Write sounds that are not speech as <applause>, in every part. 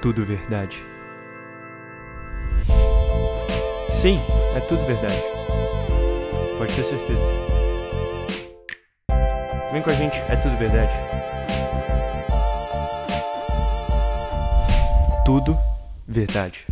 tudo verdade. Sim, é tudo verdade. Pode ter certeza. Vem com a gente, é tudo verdade. Tudo verdade.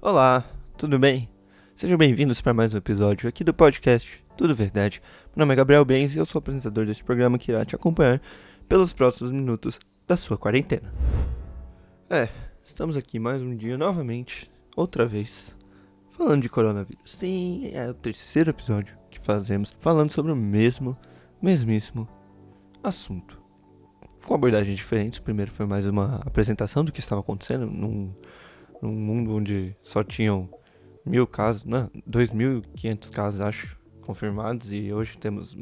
Olá, tudo bem? Sejam bem-vindos para mais um episódio aqui do podcast Tudo Verdade. Meu nome é Gabriel Benz e eu sou apresentador deste programa que irá te acompanhar pelos próximos minutos da sua quarentena. É, estamos aqui mais um dia novamente, outra vez, falando de coronavírus. Sim, é o terceiro episódio que fazemos falando sobre o mesmo, mesmíssimo assunto. Com abordagens diferentes. O primeiro foi mais uma apresentação do que estava acontecendo num, num mundo onde só tinham mil casos, não, 2.500 casos, acho, confirmados. E hoje temos,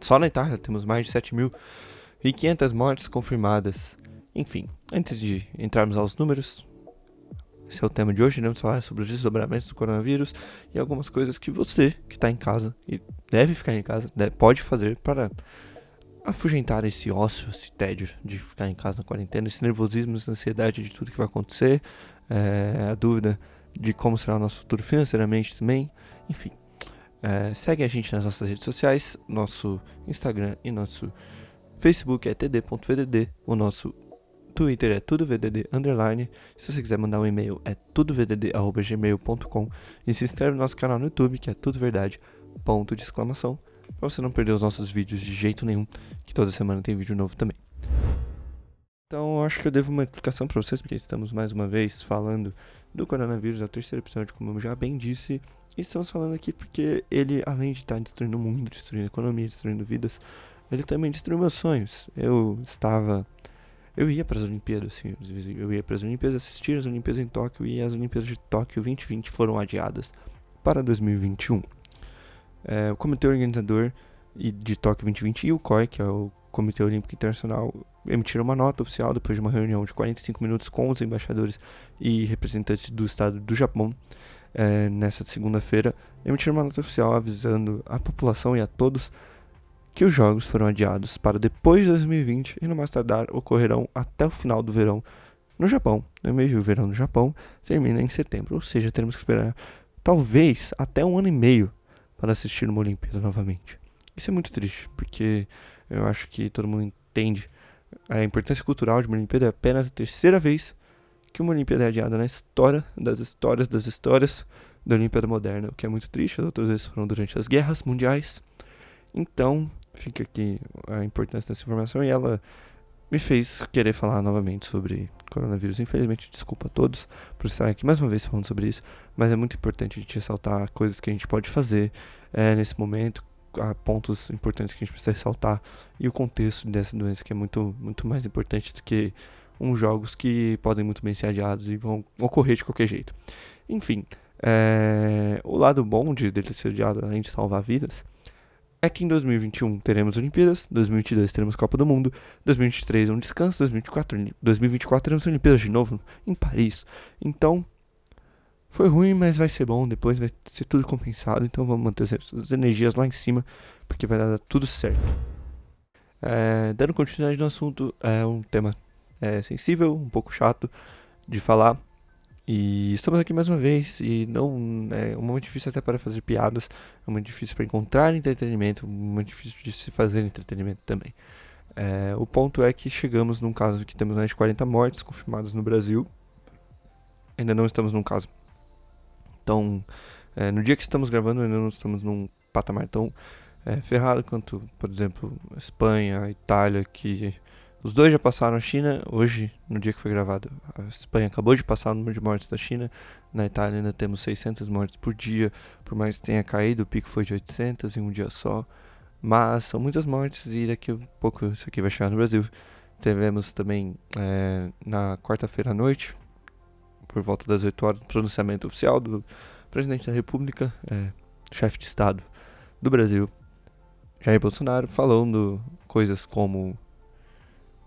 só na Itália, temos mais de 7.500 mortes confirmadas. Enfim, antes de entrarmos aos números, esse é o tema de hoje, vamos falar sobre os desdobramentos do coronavírus e algumas coisas que você que está em casa e deve ficar em casa, deve, pode fazer para afugentar esse ócio, esse tédio de ficar em casa na quarentena, esse nervosismo, essa ansiedade de tudo que vai acontecer, é, a dúvida de como será o nosso futuro financeiramente também, enfim. É, segue a gente nas nossas redes sociais, nosso Instagram e nosso Facebook é td.vdd, o nosso Twitter é tudovdd underline. Se você quiser mandar um e-mail é tudovdd@gmail.com e se inscreve no nosso canal no YouTube que é tudo verdade. Ponto de exclamação para você não perder os nossos vídeos de jeito nenhum, que toda semana tem vídeo novo também. Então, acho que eu devo uma explicação para vocês, porque estamos mais uma vez falando do coronavírus, é o terceiro episódio, como eu já bem disse. Estamos falando aqui porque ele, além de estar destruindo o mundo, destruindo a economia, destruindo vidas, ele também destruiu meus sonhos. Eu estava. Eu ia para as Olimpíadas, assim, eu ia para as Olimpíadas assistir as Olimpíadas em Tóquio e as Olimpíadas de Tóquio 2020 foram adiadas para 2021. É, o comitê organizador de Tóquio 2020 e o COI, que é o Comitê Olímpico Internacional, emitiram uma nota oficial depois de uma reunião de 45 minutos com os embaixadores e representantes do Estado do Japão. É, nessa segunda-feira, emitiram uma nota oficial avisando a população e a todos que os jogos foram adiados para depois de 2020 e no mais tardar ocorrerão até o final do verão no Japão. No mês do verão no Japão termina em setembro, ou seja, teremos que esperar talvez até um ano e meio para assistir uma Olimpíada novamente. Isso é muito triste, porque eu acho que todo mundo entende a importância cultural de uma Olimpíada. É apenas a terceira vez que uma Olimpíada é adiada na história das histórias das histórias da Olimpíada moderna, o que é muito triste. As outras vezes foram durante as guerras mundiais. Então, fica aqui a importância dessa informação e ela me fez querer falar novamente sobre coronavírus. Infelizmente, desculpa a todos por estar aqui mais uma vez falando sobre isso, mas é muito importante a gente ressaltar coisas que a gente pode fazer é, nesse momento, há pontos importantes que a gente precisa ressaltar e o contexto dessa doença que é muito, muito mais importante do que uns jogos que podem muito bem ser adiados e vão ocorrer de qualquer jeito. Enfim, é, o lado bom de dele ser adiado, além de salvar vidas, é que em 2021 teremos Olimpíadas, 2022 teremos Copa do Mundo, 2023 um descanso, 2024, 2024 teremos Olimpíadas de novo em Paris. Então, foi ruim, mas vai ser bom, depois vai ser tudo compensado, então vamos manter as energias lá em cima, porque vai dar tudo certo. É, dando continuidade no assunto, é um tema é, sensível, um pouco chato de falar, e estamos aqui mais uma vez e não é um momento difícil até para fazer piadas, é muito difícil para encontrar entretenimento, muito difícil de se fazer entretenimento também. É, o ponto é que chegamos num caso que temos mais de 40 mortes confirmadas no Brasil. Ainda não estamos num caso. Então, é, no dia que estamos gravando, ainda não estamos num patamar tão é, ferrado quanto, por exemplo, Espanha, Itália, que os dois já passaram a China. Hoje, no dia que foi gravado, a Espanha acabou de passar o número de mortes da China. Na Itália ainda temos 600 mortes por dia, por mais que tenha caído, o pico foi de 800 em um dia só. Mas são muitas mortes e daqui a pouco isso aqui vai chegar no Brasil. Tivemos também é, na quarta-feira à noite, por volta das 8 horas, o pronunciamento oficial do presidente da República, é, chefe de Estado do Brasil, Jair Bolsonaro, falando coisas como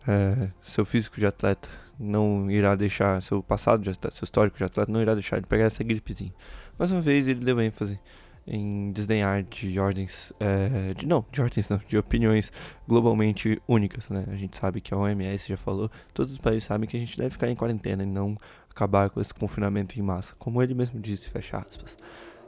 é, seu físico de atleta não irá deixar, seu passado de atleta, seu histórico de atleta não irá deixar de pegar essa gripezinha. Mais uma vez ele deu ênfase em desdenhar de ordens, é, de, não, de ordens não, de opiniões globalmente únicas, né? A gente sabe que a OMS já falou, todos os países sabem que a gente deve ficar em quarentena e não acabar com esse confinamento em massa, como ele mesmo disse, fecha aspas.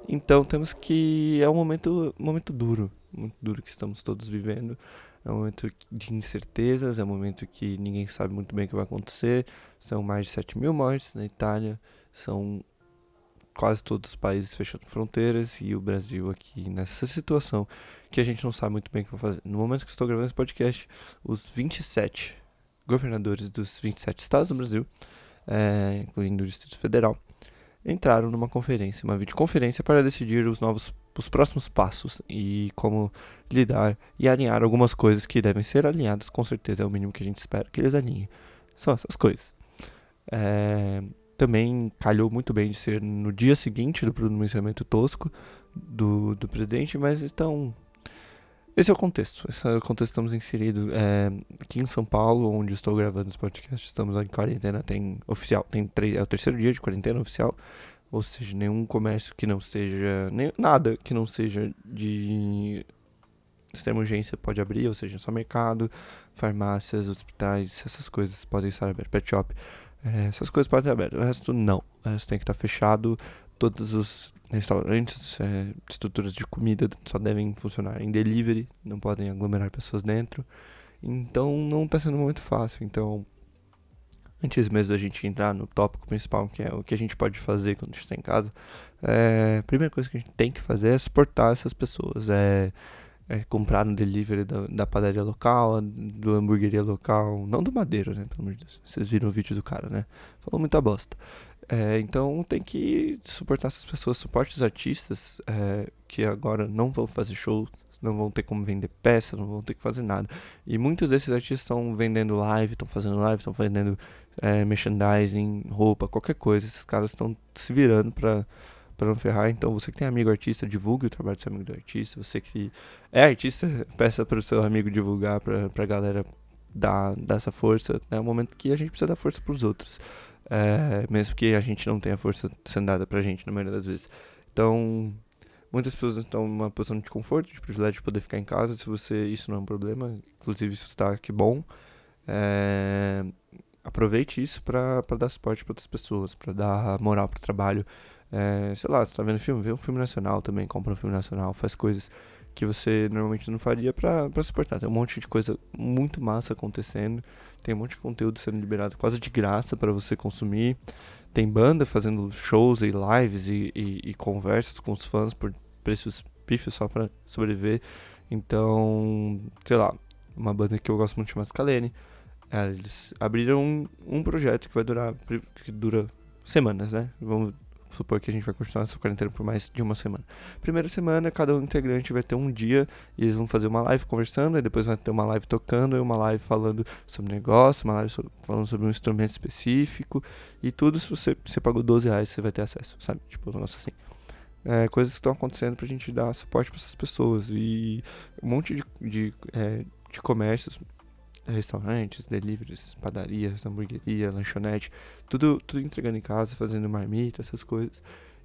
Então temos que é um momento, momento duro, muito duro que estamos todos vivendo. É um momento de incertezas, é um momento que ninguém sabe muito bem o que vai acontecer. São mais de 7 mil mortes na Itália, são quase todos os países fechando fronteiras e o Brasil aqui nessa situação que a gente não sabe muito bem o que vai fazer. No momento que estou gravando esse podcast, os 27 governadores dos 27 estados do Brasil, é, incluindo o Distrito Federal, entraram numa conferência, uma videoconferência para decidir os novos os próximos passos e como lidar e alinhar algumas coisas que devem ser alinhadas, com certeza é o mínimo que a gente espera que eles alinhem. São essas coisas. É, também calhou muito bem de ser no dia seguinte do pronunciamento tosco do, do presidente, mas então. Esse é o contexto. Esse é o contexto que estamos inseridos. É, aqui em São Paulo, onde estou gravando esse podcast, estamos em quarentena. Tem oficial, tem três, é o terceiro dia de quarentena oficial. Ou seja, nenhum comércio que não seja. Nem, nada que não seja de extrema urgência pode abrir, ou seja, só mercado, farmácias, hospitais, essas coisas podem estar abertas. Pet shop é, essas coisas podem estar abertas, o resto não. O resto tem que estar fechado. Todos os restaurantes, é, estruturas de comida só devem funcionar em delivery, não podem aglomerar pessoas dentro. Então não está sendo muito fácil. Então, antes mesmo da gente entrar no tópico principal, que é o que a gente pode fazer quando a gente está em casa, é, a primeira coisa que a gente tem que fazer é suportar essas pessoas. É, é, comprar no delivery da, da, padaria local, do hamburgueria local, não do Madeiro, né? Pelo amor de Deus. Vocês viram o vídeo do cara, né? Falou muita bosta. É, então tem que suportar essas pessoas, suporte os artistas é, que agora não vão fazer show, não vão ter como vender peças, não vão ter que fazer nada. E muitos desses artistas estão vendendo live, estão fazendo live, estão vendendo é, merchandising, roupa, qualquer coisa. Esses caras estão se virando para para não ferrar. Então, você que tem amigo artista, divulgue o trabalho do seu amigo do artista. Você que é artista, <laughs> peça para o seu amigo divulgar para a galera dar, dar essa força. É um momento que a gente precisa dar força para os outros. É, mesmo que a gente não tenha força sendo dada pra gente na maioria das vezes. Então, muitas pessoas estão numa posição de conforto, de privilégio de poder ficar em casa. Se você isso não é um problema, inclusive isso está que bom. É, aproveite isso para dar suporte para outras pessoas, para dar moral para o trabalho. É, sei lá, você tá vendo filme, vê um filme nacional também, compra um filme nacional, faz coisas que você normalmente não faria pra suportar. Tem um monte de coisa muito massa acontecendo, tem um monte de conteúdo sendo liberado quase de graça para você consumir. Tem banda fazendo shows e lives e, e, e conversas com os fãs por preços pífios só para sobreviver. Então, sei lá, uma banda que eu gosto muito chama Scalene. Eles abriram um, um projeto que vai durar, que dura semanas, né? Vamos supor que a gente vai continuar essa quarentena por mais de uma semana. Primeira semana, cada um integrante vai ter um dia e eles vão fazer uma live conversando, e depois vai ter uma live tocando, e uma live falando sobre negócio, uma live falando sobre um instrumento específico, e tudo se você, você pagou 12 reais, você vai ter acesso, sabe? Tipo, um negócio assim. É, coisas que estão acontecendo pra gente dar suporte para essas pessoas. E um monte de, de, é, de comércios restaurantes, deliveries, padarias, hamburgueria, lanchonete, tudo, tudo entregando em casa, fazendo marmita, essas coisas.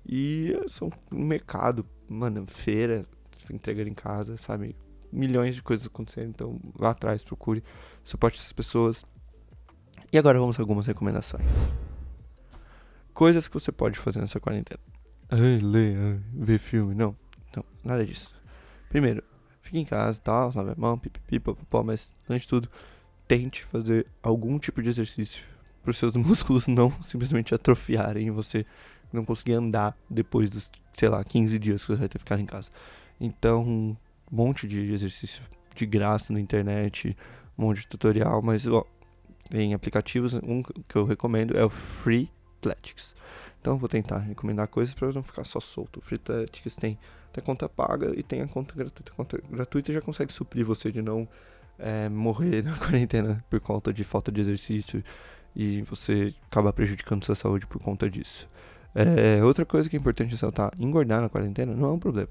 E são mercado, mano, feira, entregando em casa, sabe? Milhões de coisas acontecendo, então vá atrás, procure, suporte essas pessoas. E agora vamos a algumas recomendações. Coisas que você pode fazer nessa quarentena. Ai, ler, ai, ver filme, não. Não, nada disso. Primeiro, fique em casa, tal, lave a mão, pipipi, papapó, mas antes de tudo, tente fazer algum tipo de exercício para os seus <laughs> músculos não simplesmente atrofiarem e você não conseguir andar depois dos, sei lá, 15 dias que você vai ter que ficar em casa. Então, um monte de exercício de graça na internet, um monte de tutorial, mas ó, tem aplicativos, um que eu recomendo é o Free Athletics. Então vou tentar recomendar coisas para não ficar só solto. O Free Athletics tem, tem a conta paga e tem a conta gratuita. A conta gratuita já consegue suprir você de não é, morrer na <laughs> quarentena por conta de falta de exercício e você acaba prejudicando sua saúde por conta disso. É, outra coisa que é importante ressaltar: engordar na quarentena não é um problema.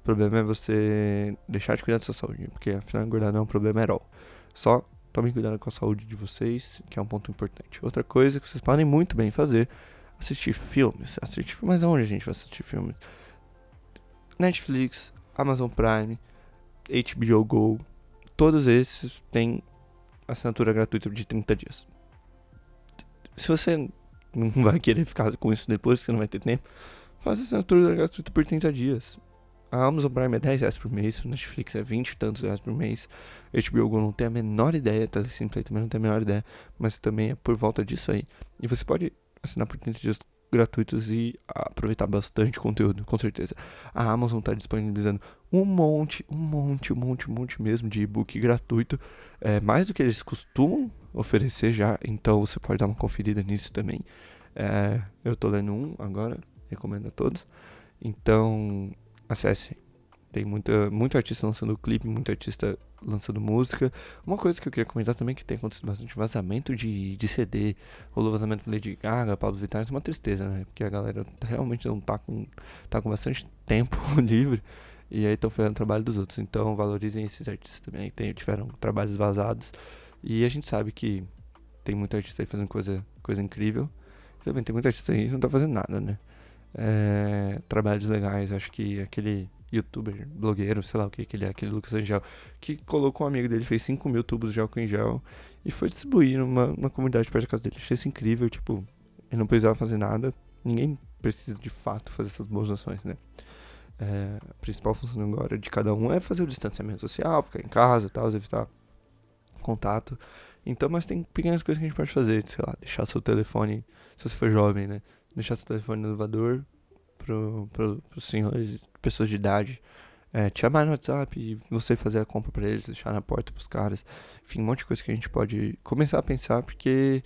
O problema é você deixar de cuidar da sua saúde, porque afinal engordar não é um problema at all. Só tomem cuidado com a saúde de vocês, que é um ponto importante. Outra coisa que vocês podem muito bem fazer: assistir filmes. Assistir, mas aonde a gente vai assistir filmes? Netflix, Amazon Prime, HBO Go, todos esses têm assinatura gratuita de 30 dias. Se você não vai querer ficar com isso depois, que não vai ter tempo, faça assinatura gratuita por 30 dias. A Amazon Prime é 10 reais por mês, o Netflix é 20 e tantos reais por mês, HBO Go não tem a menor ideia, Telesimplay também não tem a menor ideia, mas também é por volta disso aí. E você pode assinar por 30 dias gratuitos e aproveitar bastante conteúdo, com certeza. A Amazon está disponibilizando um monte, um monte, um monte, um monte mesmo de e-book gratuito, é, mais do que eles costumam oferecer já, então você pode dar uma conferida nisso também. É, eu estou lendo um agora, recomendo a todos. Então, acesse. Tem muita, muito artista lançando clipe, muito artista lançando música. Uma coisa que eu queria comentar também que tem acontecido bastante vazamento de, de CD. Rolou vazamento de Lady Gaga, Pablo Vittar, isso é uma tristeza, né? Porque a galera realmente não tá com, tá com bastante <laughs> tempo <laughs> livre. E aí estão fazendo trabalho dos outros. Então valorizem esses artistas também que tiveram trabalhos vazados. E a gente sabe que tem muita artista aí fazendo coisa, coisa incrível. Também tem muita artista aí que não tá fazendo nada, né? É, trabalhos legais, acho que aquele youtuber, blogueiro, sei lá o que, que ele é, aquele Lucas Angel, que colocou um amigo dele, fez 5 mil tubos de álcool em gel e foi distribuir numa, numa comunidade perto da casa dele. Achei isso incrível, tipo, ele não precisava fazer nada, ninguém precisa de fato fazer essas boas ações, né? É, a principal função agora de cada um é fazer o distanciamento social, ficar em casa tal, evitar contato. Então, mas tem pequenas coisas que a gente pode fazer, sei lá, deixar seu telefone, se você for jovem, né? Deixar seu telefone no elevador pro, pro, senhores, pessoas de idade, é, te chamar no WhatsApp e você fazer a compra para eles, deixar na porta pros caras. Enfim, um monte de coisa que a gente pode começar a pensar, porque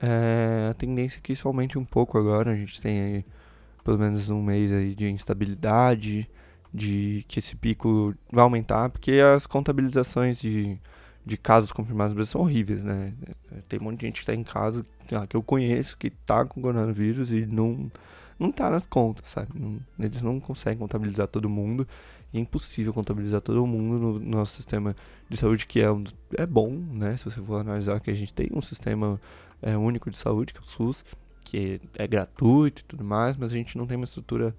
é, a tendência é que isso aumente um pouco agora. A gente tem aí pelo menos um mês aí de instabilidade, de que esse pico vai aumentar, porque as contabilizações de, de casos confirmados no Brasil são horríveis, né? Tem um monte de gente que tá em casa, que eu conheço, que tá com coronavírus e não não tá nas contas, sabe? Eles não conseguem contabilizar todo mundo. E é impossível contabilizar todo mundo no, no nosso sistema de saúde, que é, um, é bom, né? Se você for analisar que a gente tem um sistema é, único de saúde, que é o SUS, que é, é gratuito e tudo mais, mas a gente não tem uma estrutura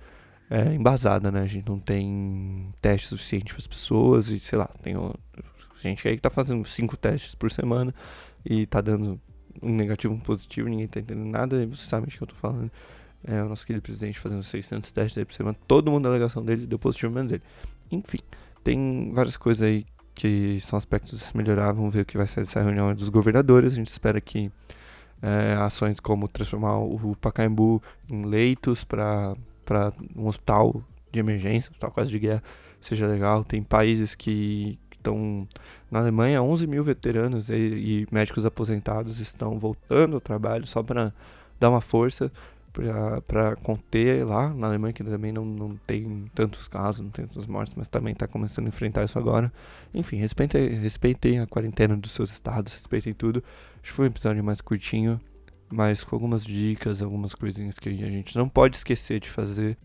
é, embasada, né? A gente não tem teste suficiente para as pessoas e, sei lá, tem gente aí que tá fazendo cinco testes por semana e tá dando um negativo, um positivo, ninguém tá entendendo nada, e você sabe de que eu tô falando é, o nosso querido presidente fazendo 600 testes aí por semana, todo mundo na delegação dele deu positivo, menos ele. Enfim, tem várias coisas aí que são aspectos a se melhorar. Vamos ver o que vai ser dessa reunião dos governadores. A gente espera que é, ações como transformar o Pacaembu em leitos para um hospital de emergência, hospital quase de guerra, seja legal. Tem países que estão. Na Alemanha, 11 mil veteranos e, e médicos aposentados estão voltando ao trabalho só para dar uma força para conter lá na Alemanha, que também não, não tem tantos casos, não tem tantas mortes, mas também está começando a enfrentar isso agora. Enfim, respeitem, respeitem a quarentena dos seus estados, respeitem tudo. Acho que foi um episódio mais curtinho, mas com algumas dicas, algumas coisinhas que a gente não pode esquecer de fazer.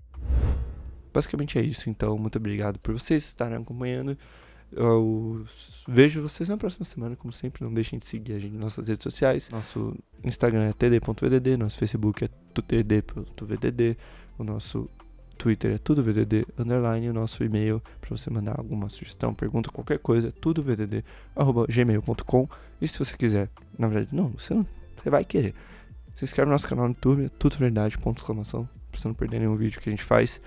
Basicamente é isso, então muito obrigado por vocês estarem acompanhando. Eu vejo vocês na próxima semana, como sempre. Não deixem de seguir a gente nas nossas redes sociais. Nosso Instagram é td.vdd, nosso Facebook é tutd.vdd, o nosso Twitter é tudo VDD underline, o nosso e-mail para você mandar alguma sugestão, pergunta, qualquer coisa, é tudo VDD arroba. E se você quiser, na verdade, não, você não, você vai querer. Se inscreve no nosso canal no YouTube, é tudo verdade, ponto exclamação, pra você não perder nenhum vídeo que a gente faz.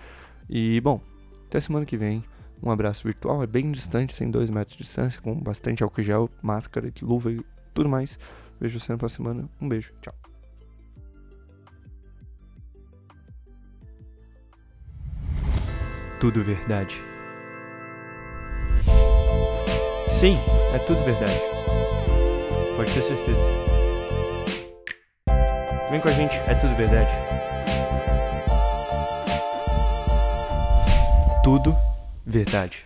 E bom, até semana que vem. Um abraço virtual, é bem distante, sem dois metros de distância, com bastante álcool gel, máscara, luva e tudo mais. Vejo você na próxima semana. Um beijo, tchau. Tudo verdade. Sim, é tudo verdade. Pode ter certeza. Vem com a gente, é tudo verdade. Tudo verdade.